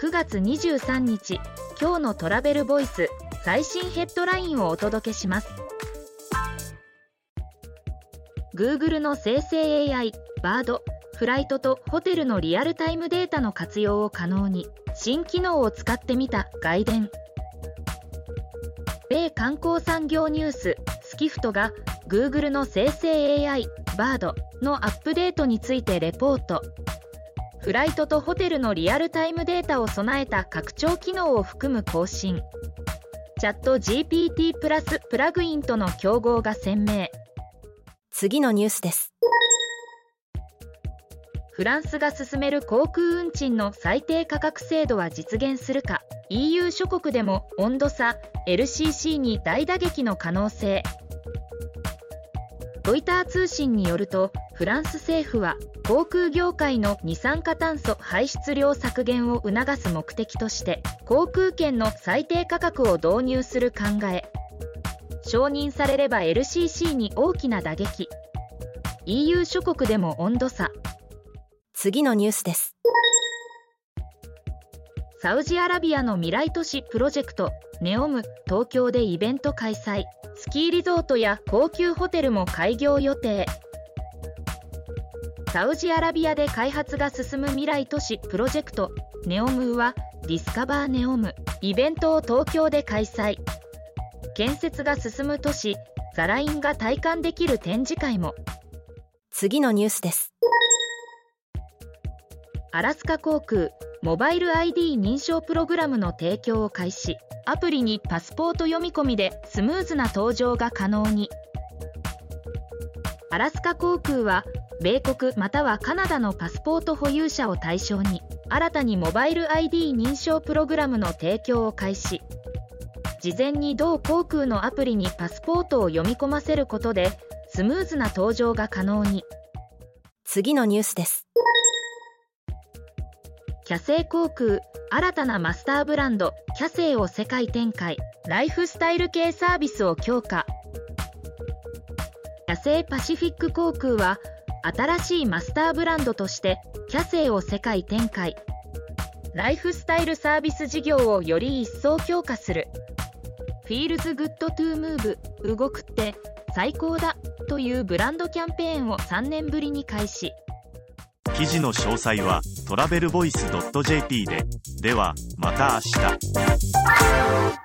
9月23日今日のトラベルボイス最新ヘッドラインをお届けします。Google の生成 AI バードフライトとホテルのリアルタイムデータの活用を可能に新機能を使ってみた外伝。米観光産業ニューススキフトが Google の生成 AI バードのアップデートについてレポート。フライトとホテルのリアルタイムデータを備えた拡張機能を含む更新。チャット GPT プラスプラグインとの競合が鮮明。次のニュースです。フランスが進める航空運賃の最低価格制度は実現するか。EU 諸国でも温度差 LCC に大打撃の可能性。ロイター通信によるとフランス政府は航空業界の二酸化炭素排出量削減を促す目的として航空券の最低価格を導入する考え承認されれば LCC に大きな打撃。EU 諸国でも温度差。次のニュースです。サウジアラビアの未来都市プロジェクトネオム東京でイベント開催。スキーリゾートや高級ホテルも開業予定サウジアラビアで開発が進む未来都市プロジェクトネオムはディスカバーネオムイベントを東京で開催。建設が進む都市ザラインが体感できる展示会も。次のニュースです。アラスカ航空モバイル ID 認証プログラムの提供を開始。アプリにパスポート読み込みでスムーズな搭乗が可能に。アラスカ航空は米国またはカナダのパスポート保有者を対象に新たにモバイル ID 認証プログラムの提供を開始。事前に同航空のアプリにパスポートを読み込ませることでスムーズな搭乗が可能に。次のニュースです。キャセイ航空新たなマスターブランドキャセイを世界展開。ライフスタイル系サービスを強化。キャセイパシフィック航空は新しいマスターブランドとしてキャセイを世界展開。ライフスタイルサービス事業をより一層強化する。 Feels Good To Move 動くって最高だというブランドキャンペーンを3年ぶりに開始。記事の詳細はトラベルボイス .jp で。ではまた明日。